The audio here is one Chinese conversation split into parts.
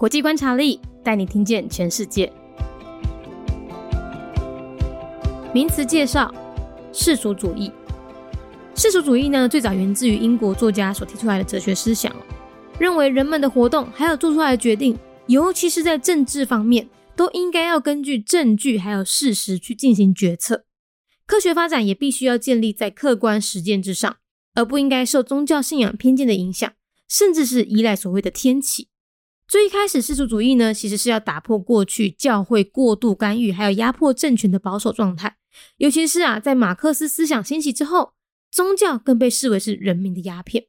国际观察力带你听见全世界。名词介绍：世俗主义。世俗主义呢，最早源自于英国作家所提出来的哲学思想，认为人们的活动还有做出来的决定，尤其是在政治方面，都应该要根据证据还有事实去进行决策。科学发展也必须要建立在客观实践之上，而不应该受宗教信仰偏见的影响，甚至是依赖所谓的天启。最一开始，世俗主义呢，其实是要打破过去教会过度干预还有压迫政权的保守状态。尤其是啊，在马克思思想兴起之后，宗教更被视为是人民的鸦片。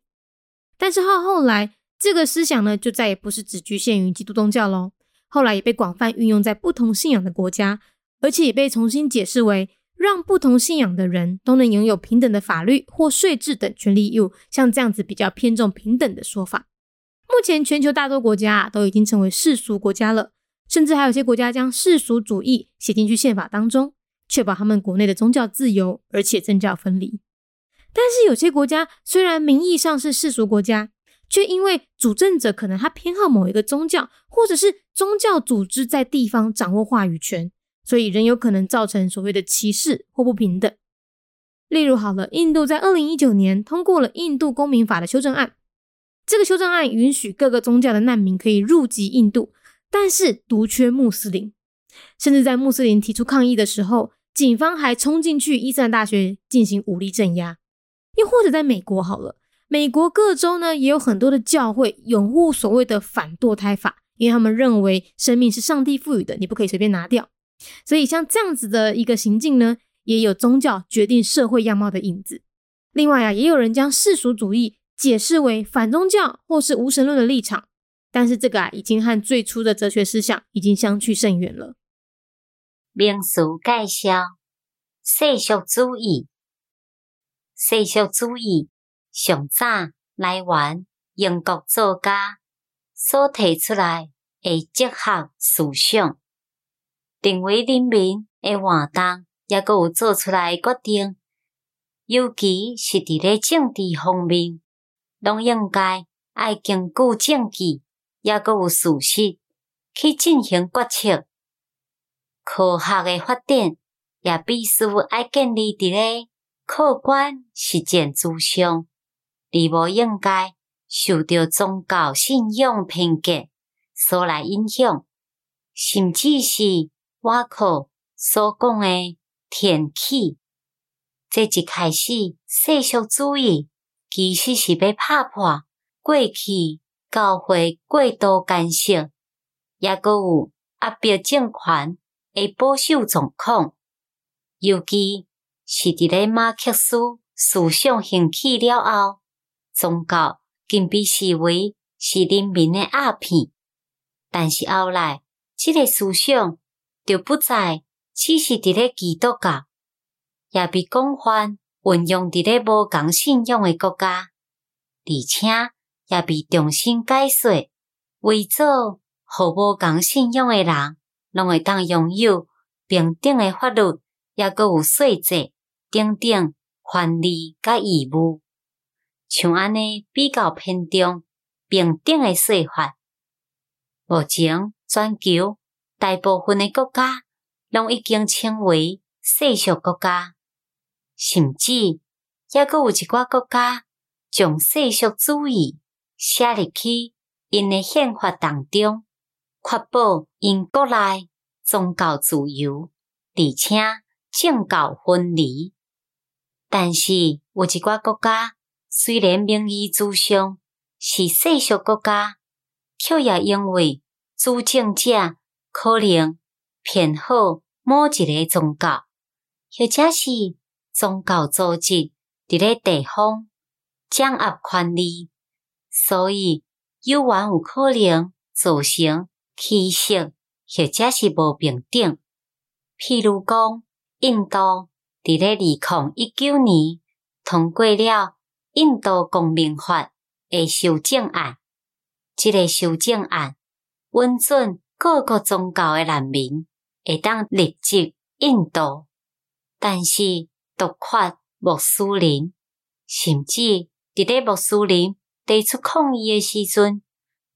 但是后后来，这个思想呢，就再也不是只局限于基督宗教喽。后来也被广泛运用在不同信仰的国家，而且也被重新解释为让不同信仰的人都能拥有平等的法律或税制等权利义务，像这样子比较偏重平等的说法。目前，全球大多国家都已经成为世俗国家了，甚至还有些国家将世俗主义写进去宪法当中，确保他们国内的宗教自由，而且政教分离。但是，有些国家虽然名义上是世俗国家，却因为主政者可能他偏好某一个宗教，或者是宗教组织在地方掌握话语权，所以仍有可能造成所谓的歧视或不平等。例如，好了，印度在二零一九年通过了《印度公民法》的修正案。这个修正案允许各个宗教的难民可以入籍印度，但是独缺穆斯林。甚至在穆斯林提出抗议的时候，警方还冲进去伊斯兰大学进行武力镇压。又或者在美国好了，美国各州呢也有很多的教会拥护所谓的反堕胎法，因为他们认为生命是上帝赋予的，你不可以随便拿掉。所以像这样子的一个行径呢，也有宗教决定社会样貌的影子。另外啊，也有人将世俗主义。解释为反宗教或是无神论的立场，但是这个啊，已经和最初的哲学思想已经相去甚远了。名词介绍：世俗主义。世俗主义上早来源英国作家所提出来的哲学思想，定为人民的活动，也阁有做出来决定，尤其是伫咧政治方面。拢应该爱根据证据，也阁有事实去进行决策。科学诶发展也必须爱建立伫咧客观实践之上，而无应该受到宗教信仰偏见所来影响，甚至是我口所讲诶天启。这一开始世俗主义。其实是要拍破过去教会过度干涉，也阁有压迫政权的保守状况。尤其是伫咧马克思思想兴起了后，宗教更被视为是人民的鸦片。但是后来，即个思想就不再只是伫咧基督教，也被广泛。运用伫咧无共信仰诶国家，而且也被重新解说，为做互无共信仰诶人，拢会当拥有平等诶法律，也阁有税制等等权利甲义务。像安尼比较偏重平等诶说法。目前全球大部分诶国家，拢已经称为世俗国家。甚至，抑阁有一寡国家将世俗主义写入去因诶宪法当中，确保因国内宗教自由，而且政教分离。但是，有一寡国家虽然名义之上是世俗国家，却也因为主政者可能偏好某一个宗教，或者是。宗教组织伫咧地方掌握权力，所以有缘有可能造成歧视或者是无平等。譬如讲，印度伫咧二零一九年通过了《印度公民法》的修正案，即个修正案允准各个宗教的难民会当入籍印度，但是。毒发穆斯林，甚至伫咧穆斯林提出抗议诶时阵，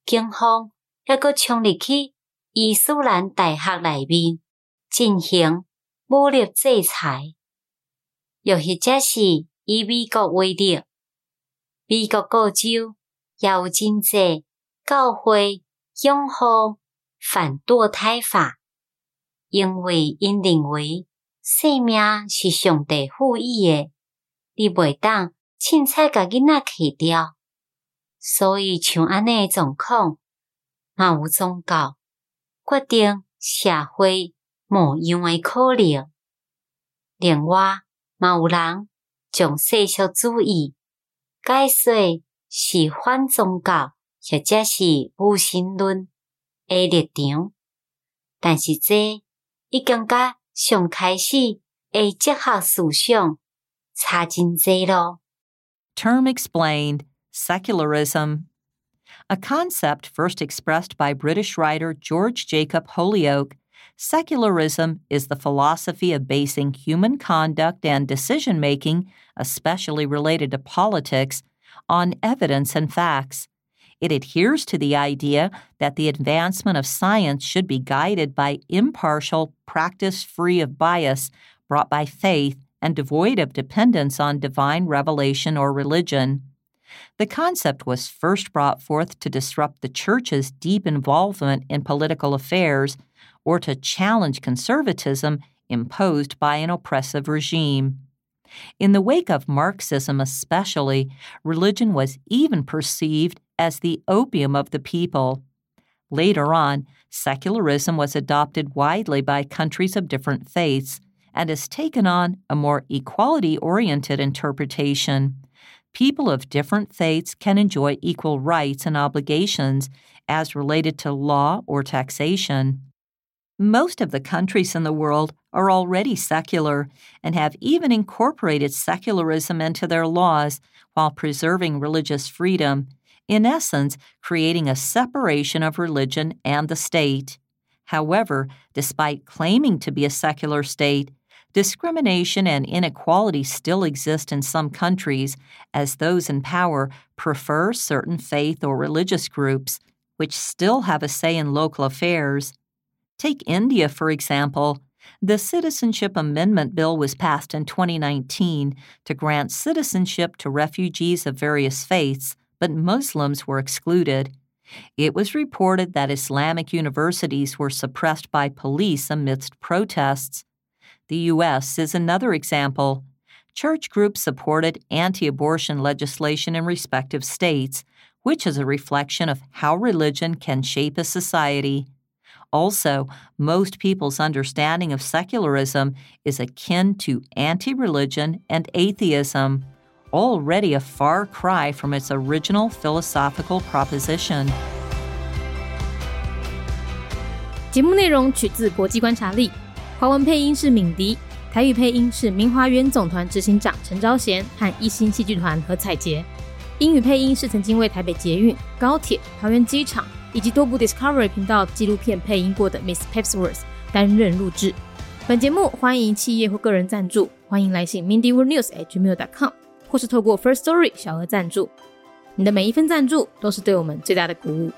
警方还阁冲入去伊斯兰大学内面进行武力制裁，又或者是以美国为例，美国各州也有真济教会拥护反堕胎法，因为因认为生命是上帝赋予诶，你袂当凊彩甲囡仔弃掉，所以像安尼诶状况。嘛有宗教决定社会模样诶可能，另外嘛有人将世俗主义解说是反宗教或者是无神论诶立场，但是这已经甲 上开始诶哲学思想差真济咯。Term explained secularism a concept first expressed by British writer George Jacob Holyoake, secularism is the philosophy of basing human conduct and decision making, especially related to politics, on evidence and facts. it adheres to the idea that the advancement of science should be guided by impartial, practice free of bias, brought by faith, and devoid of dependence on divine revelation or religion. The concept was first brought forth to disrupt the church's deep involvement in political affairs or to challenge conservatism imposed by an oppressive regime. In the wake of Marxism, especially, religion was even perceived as the opium of the people. Later on, secularism was adopted widely by countries of different faiths and has taken on a more equality oriented interpretation people of different faiths can enjoy equal rights and obligations as related to law or taxation. Most of the countries in the world are already secular and have even incorporated secularism into their laws while preserving religious freedom, in essence, creating a separation of religion and the state. However, despite claiming to be a secular state, Discrimination and inequality still exist in some countries as those in power prefer certain faith or religious groups, which still have a say in local affairs. Take India, for example. The Citizenship Amendment Bill was passed in 2019 to grant citizenship to refugees of various faiths, but Muslims were excluded. It was reported that Islamic universities were suppressed by police amidst protests. The U.S. is another example. Church groups supported anti abortion legislation in respective states, which is a reflection of how religion can shape a society. Also, most people's understanding of secularism is akin to anti religion and atheism, already a far cry from its original philosophical proposition. 节目内容取自国际观察力。华文配音是敏迪，台语配音是明华园总团执行长陈昭贤和一星戏剧团何彩杰，英语配音是曾经为台北捷运、高铁、桃园机场以及多部 Discovery 频道纪录片配音过的 Miss Pepsworth 担任录制。本节目欢迎企业或个人赞助，欢迎来信 mindyworldnews@gmail.com， 或是透过 First Story 小额赞助。你的每一份赞助都是对我们最大的鼓舞。